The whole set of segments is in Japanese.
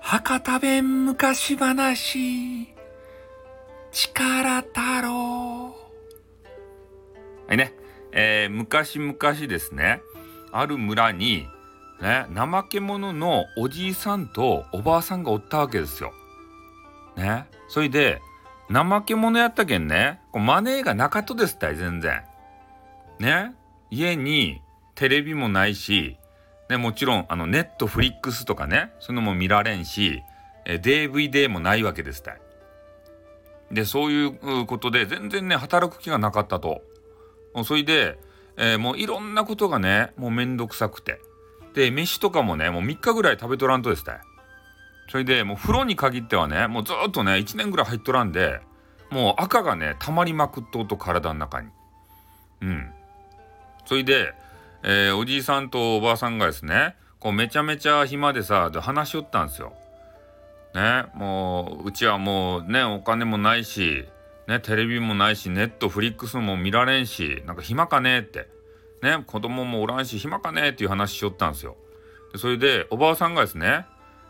博多弁昔話。力太郎はいね、えー、昔々ですね。ある村にね怠け者のおじいさんとおばあさんがおったわけですよ。ね。それで怠け者やったけんねこうマネーがなかったですったい全然。ね。家にテレビもないし、ね、もちろんあのネットフリックスとかねそういうのも見られんしえ DVD もないわけですたい。でそういうことで全然ね働く気がなかったと。それで、えー、もういろんなことがねもうめんどくさくてで飯とかもねもう3日ぐらい食べとらんとですねそれでもう風呂に限ってはねもうずっとね1年ぐらい入っとらんでもう赤がね溜まりまくっとうと体の中にうんそれで、えー、おじいさんとおばあさんがですねこうめちゃめちゃ暇でさで話しよったんですよねもううちはもうねお金もないしねテレビもないしネットフリックスも見られんしなんか暇かねえってね子供もおらんし暇かねえっていう話しよったんですよ。でそれでおばあさんがですね、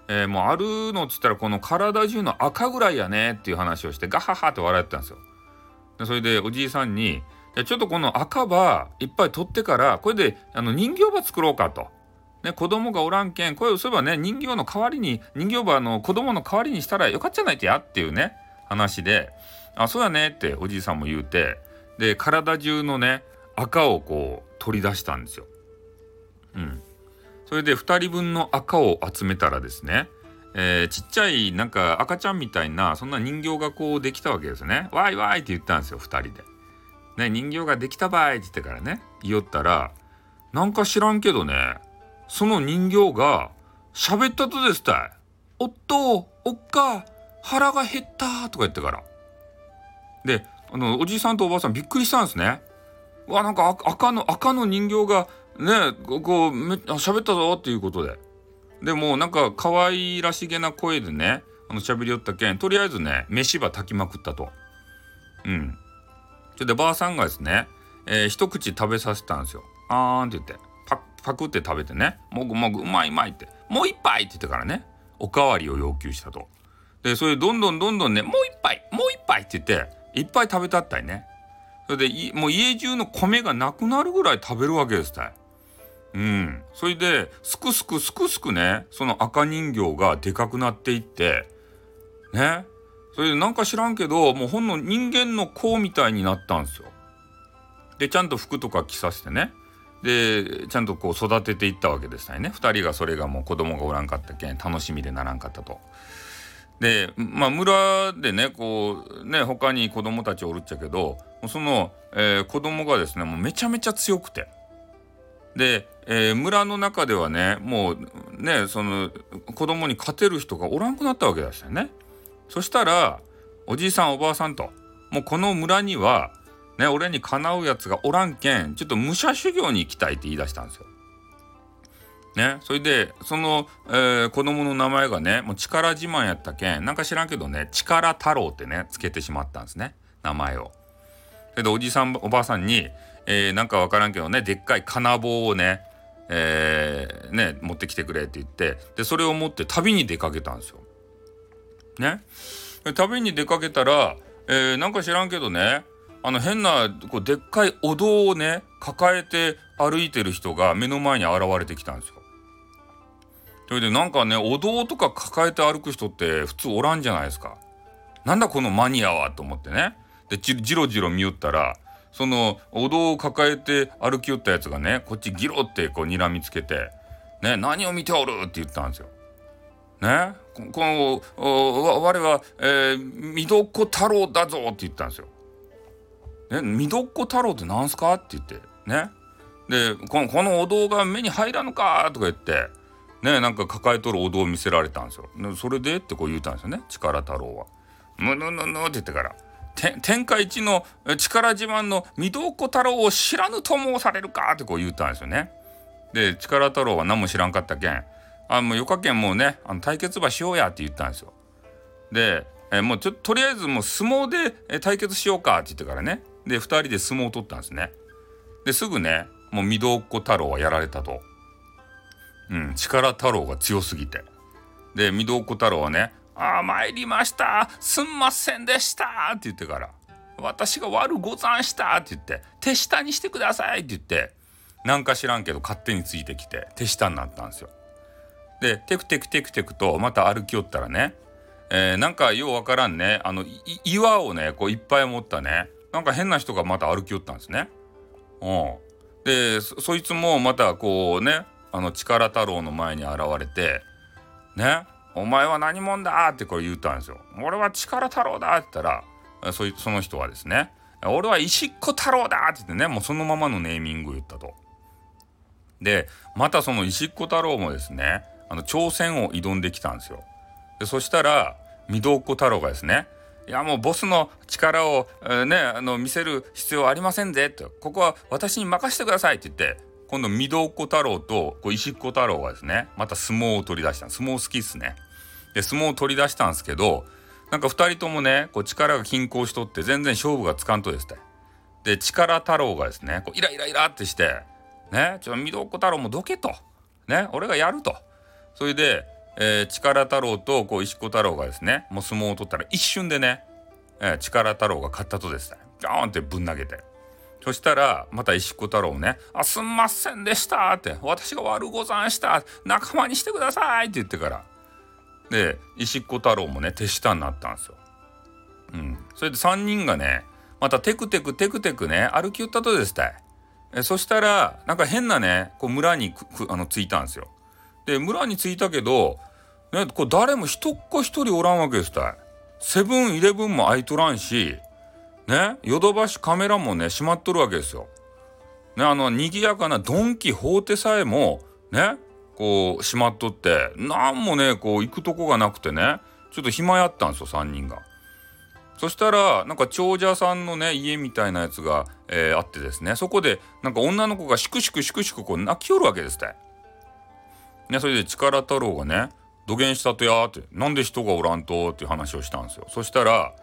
えー、もうあるのっつったらこの体中の赤ぐらいやねっていう話をしてガハハって笑ってたんですよ。でそれでおじいさんに「ちょっとこの赤羽いっぱい取ってからこれであの人形場作ろうか」と。ね、子供がおらんけんこれそういえばね人形の代わりに人形場の子供の代わりにしたらよかったじゃないってやっていうね話で「あそうやね」っておじいさんも言うてで体中のね赤をこう取り出したんですよ。うん。それで2人分の赤を集めたらですね、えー、ちっちゃいなんか赤ちゃんみたいなそんな人形がこうできたわけですね。わいわいって言ったんですよ2人で。ね人形ができたばいって言ってからね言おったらなんか知らんけどねその人形が喋ったとですたい。おっとおっか腹が減ったとか言ってから。であのおじいさんとおばあさんびっくりしたんですね。わなんか赤の赤の人形がねこうめ喋ったぞっていうことででもなんか可愛らしげな声でねあの喋りよったけんとりあえずね飯ば炊きまくったとうんそれでばあさんがですね、えー、一口食べさせたんですよあーんって言ってパパクって食べてねもぐもぐうまいうまいってもう一杯って言ってからねおかわりを要求したとでそれどんどんどんどんねもう一杯もう一杯って言っていっぱい食べたったいねそれでもう家中の米がなくなるぐらい食べるわけですたい。うん。それですくすくすくすくねその赤人形がでかくなっていってねそれでなんか知らんけどもうほんの人間の子みたいになったんですよ。でちゃんと服とか着させてねでちゃんとこう育てていったわけですたね2人がそれがもう子供がおらんかったけん楽しみでならんかったと。でまあ村でねこうね他に子供たちおるっちゃけどその、えー、子供がですねもうめちゃめちゃ強くてで、えー、村の中ではねもうねその子供に勝てる人がおらんくなったわけですよね。そしたらおじいさんおばあさんともうこの村にはね俺にかなうやつがおらんけんちょっと武者修行に行きたいって言い出したんですよ。ね、それでその、えー、子供の名前がねもう力自慢やったけんなんか知らんけどね力太郎ってねつけてしまったんですね名前を。それでおじさんおばあさんに、えー、なんかわからんけどねでっかい金棒をね,、えー、ね持ってきてくれって言ってでそれを持って旅に出かけたんですよ。ね旅に出かけたら、えー、なんか知らんけどねあの変なこうでっかいお堂をね抱えて歩いてる人が目の前に現れてきたんですよ。それでなんかねお堂とか抱えて歩く人って普通おらんじゃないですか。なんだこのマニアはと思ってね。でじろじろ見よったらそのお堂を抱えて歩きよったやつがねこっちギロってこう睨みつけて「ね何を見ておる?」って言ったんですよ。ねこの我は、えー、見どこ太郎だぞって言ったんですよ。ね、見どこ太郎って何すかって言ってねでこのこのお堂が目に入らぬかとか言ってねなんか抱えとるお堂を見せられたんですよ。それでってこう言うたんですよね力太郎は。むぬぬぬって言ってから天下一の力自慢の御堂子太郎を知らぬと申されるかってこう言ったんですよね。で力太郎は何も知らんかったけんあもうよかけんもうねあの対決馬しようやって言ったんですよ。でえもうちょとりあえずもう相撲で対決しようかって言ってからねで2人で相撲を取ったんですね。ですぐねもう御堂っ子太郎はやられたと。うん、力太郎が強すぎて。で、御堂子太郎はね、ああ、参りました。すんませんでしたって言ってから、私が悪ござんしたって言って、手下にしてくださいって言って、なんか知らんけど勝手についてきて、手下になったんですよ。で、テクテクテクテクとまた歩きよったらね、えー、なんかようわからんね、あの、岩をね、こういっぱい持ったね、なんか変な人がまた歩きよったんですね。うん。でそいつもまたこうねあの力太郎の前に現れて「ねお前は何者だ!」ってこれ言ったんですよ。俺は力太郎だって言ったらそその人はですね「俺は石っ子太郎だ!」って言ってねもうそのままのネーミングを言ったと。でまたその石っ子太郎もですねあの挑戦を挑んできたんですよ。でそしたら御堂子太郎がですねいやもうボスの力を、えー、ねあの見せる必要ありませんぜとここは私に任せてくださいって言って今度御堂子太郎とこう石子太郎がですねまた相撲を取り出した相撲好きっすね。で相撲を取り出したんですけどなんか2人ともねこう力が均衡しとって全然勝負がつかんとですね。で力太郎がですねこうイライライラってしてねちょっと御堂子太郎もどけとね俺がやるとそれでえー、力太郎とこう石子太郎がですねもう相撲を取ったら一瞬でね、えー、力太郎が勝ったとですねジョーンってぶん投げてそしたらまた石子太郎ね「あすんませんでした」って「私が悪ござんした仲間にしてください」って言ってからで石子太郎もね手下になったんですよ。うん、それで3人がねまたテクテクテクテクね歩き寄ったとですたい。そしたらなんか変なねこう村にあの着いたんですよ。で村に着いたけど、ね、こ誰も一っ子一人おらんわけですたい。セブンイレブンも開いとらんしねヨドバシカメラもね閉まっとるわけですよ。ねあの賑やかなドン・キホーテさえもねこう閉まっとって何もねこう行くとこがなくてねちょっと暇やったんですよ3人が。そしたらなんか長者さんのね家みたいなやつが、えー、あってですねそこでなんか女の子がしくしくしくしくこう泣きよるわけですって。ね、それで力太郎がね「土下したとや」って「なんで人がおらんと」っていう話をしたんですよ。そしたら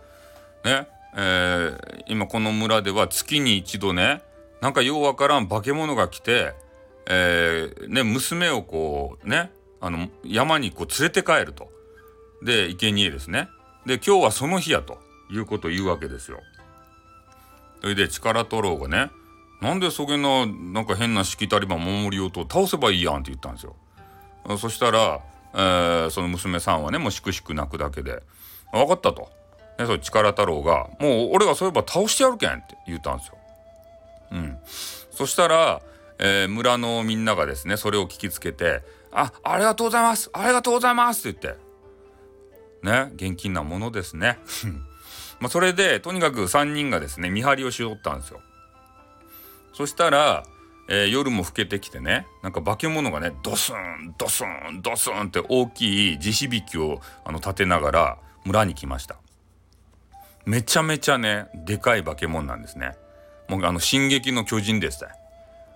ねえー、今この村では月に一度ねなんかようわからん化け物が来て、えー、ね、娘をこうねあの山にこう連れて帰ると。で生贄ですね。で今日はその日やということを言うわけですよ。それで力太郎がねなんでそげななんか変なしきたりば守りようと倒せばいいやんって言ったんですよ。そしたら、えー、その娘さんはねもうしくしく泣くだけで「分かった」と。ね、そ力太郎が「もう俺がそういえば倒してやるけん」って言ったんですよ。うん、そしたら、えー、村のみんながですねそれを聞きつけて「あありがとうございますありがとうございます」って言ってね現金なものですね。まあそれでとにかく3人がですね見張りをしよったんですよ。そしたらえー、夜も更けてきてねなんか化け物がねドスンドスンドスンって大きい地響きをあの立てながら村に来ました。めちゃめちゃねでかい化け物なんですね。もうあの進撃の巨人でした。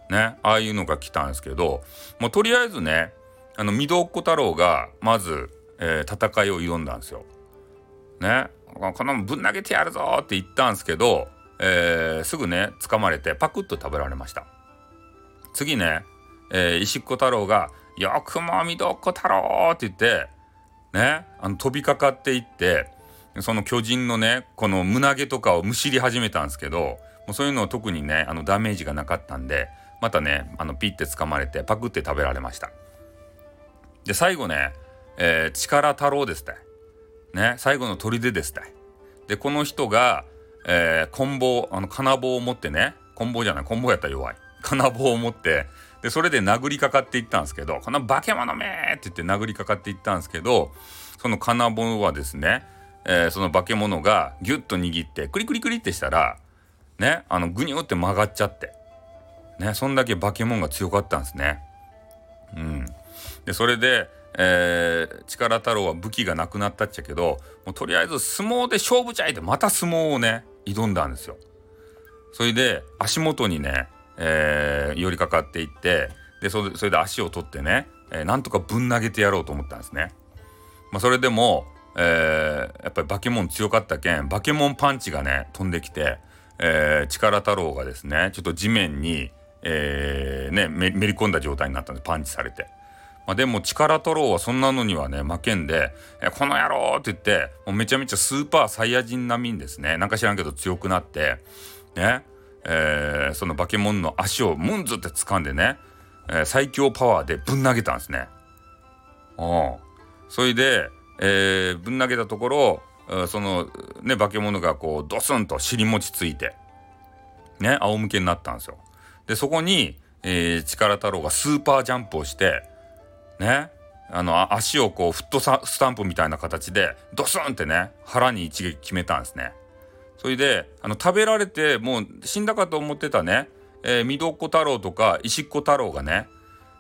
ねああいうのが来たんですけどもうとりあえずねあの御堂っ子太郎がまず、えー、戦いを挑んだんですよ。ねこのぶん投げてやるぞって言ったんですけど、えー、すぐね掴まれてパクッと食べられました。次ね、えー、石子太郎が「よくもみどっこ太郎!」って言ってねあの飛びかかっていってその巨人のねこの胸毛とかをむしり始めたんですけどもうそういうのは特にねあのダメージがなかったんでまたねあのピッて掴まれてパクって食べられました。で最後ね、えー、力太郎ですって。ね最後の砦ですって。でこの人が、えー、棍棒あの金棒を持ってね棍棒じゃない棍棒やったら弱い。金棒を持ってでそれで殴りかかっていったんですけど「この化け物め!」って言って殴りかかっていったんですけどその金棒はですね、えー、その化け物がギュッと握ってクリクリクリってしたらねあのグニュって曲がっちゃってねそんだけ化け物が強かったんですね。うん、でそれで、えー、力太郎は武器がなくなったっちゃけどもうとりあえず相撲で勝負ちゃいってまた相撲をね挑んだんですよ。それで足元にねえー、寄りかかっていってでそれで足を取ってね、えー、なんとかぶん投げてやろうと思ったんですね。まあ、それでも、えー、やっぱり化け物強かったけん化け物パンチがね飛んできて、えー、力太郎がですねちょっと地面に、えー、ねめめり込んだ状態になったんでパンチされて。まあ、でも力太郎はそんなのにはね負けんで「えこの野郎!」って言ってもうめちゃめちゃスーパーサイヤ人並みにですねなんか知らんけど強くなってねえー、その化け物の足をムンズって掴んでね、えー、最強パワーでぶん投げたんですね。うんそれで、えー、ぶん投げたところそのね化け物がこうドスンと尻餅ついてね仰向けになったんですよ。でそこに、えー、力太郎がスーパージャンプをしてねあの足をこうフットスタンプみたいな形でドスンってね腹に一撃決めたんですね。それであの食べられてもう死んだかと思ってたね、えー、ミドッコ太郎とか石っ子太郎がね、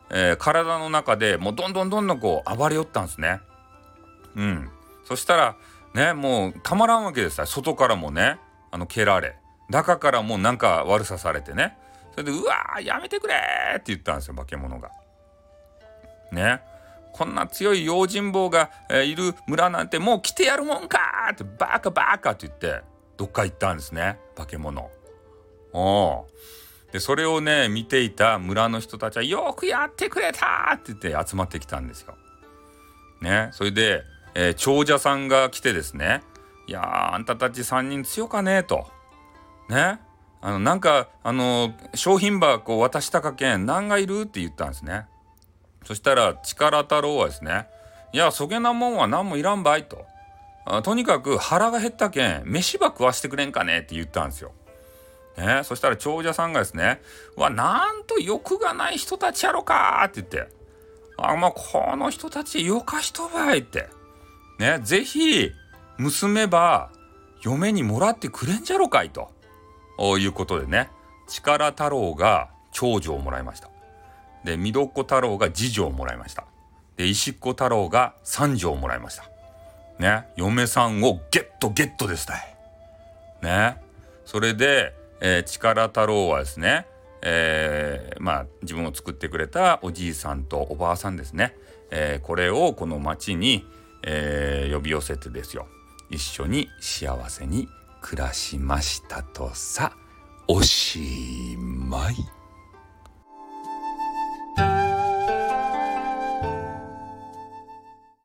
えー、体の中でもうどんどんどんどんこう暴れよったんですね。うん、そしたらねもうたまらんわけですよ外からもねあの蹴られ中からもなんか悪さされてねそれで「うわやめてくれ!」って言ったんですよ化け物が。ねこんな強い用心棒が、えー、いる村なんてもう来てやるもんかってバカバカって言ってどっか行ったんですね化け物。おでそれをね見ていた村の人たちは「よくやってくれた!」って言って集まってきたんですよ。ねそれで、えー、長者さんが来てですね「いやあんたたち3人強かねえ」と。ねあのなんかあの商品箱を渡したかけん何がいるって言ったんですね。そしたら力太郎はですね「いやそげなもんは何もいらんばい」と。とにかく腹が減ったけん飯ば食わしてくれんかねって言ったんですよ。ね、そしたら長者さんがですね「わなんと欲がない人たちやろか」って言って「あまあこの人たちよかしとばい」って。ね是非娘ば嫁にもらってくれんじゃろかいと。いうことでね力太郎が長女をもらいました。でみどっこ太郎が次女をもらいました。で石っ子太郎が三女をもらいました。ね。嫁さんをゲットゲットですたい。ね。それで、えー、力太郎はですねえー、まあ自分を作ってくれたおじいさんとおばあさんですね、えー、これをこの町に、えー、呼び寄せてですよ。一緒に幸せに暮らしましたとさおしまい。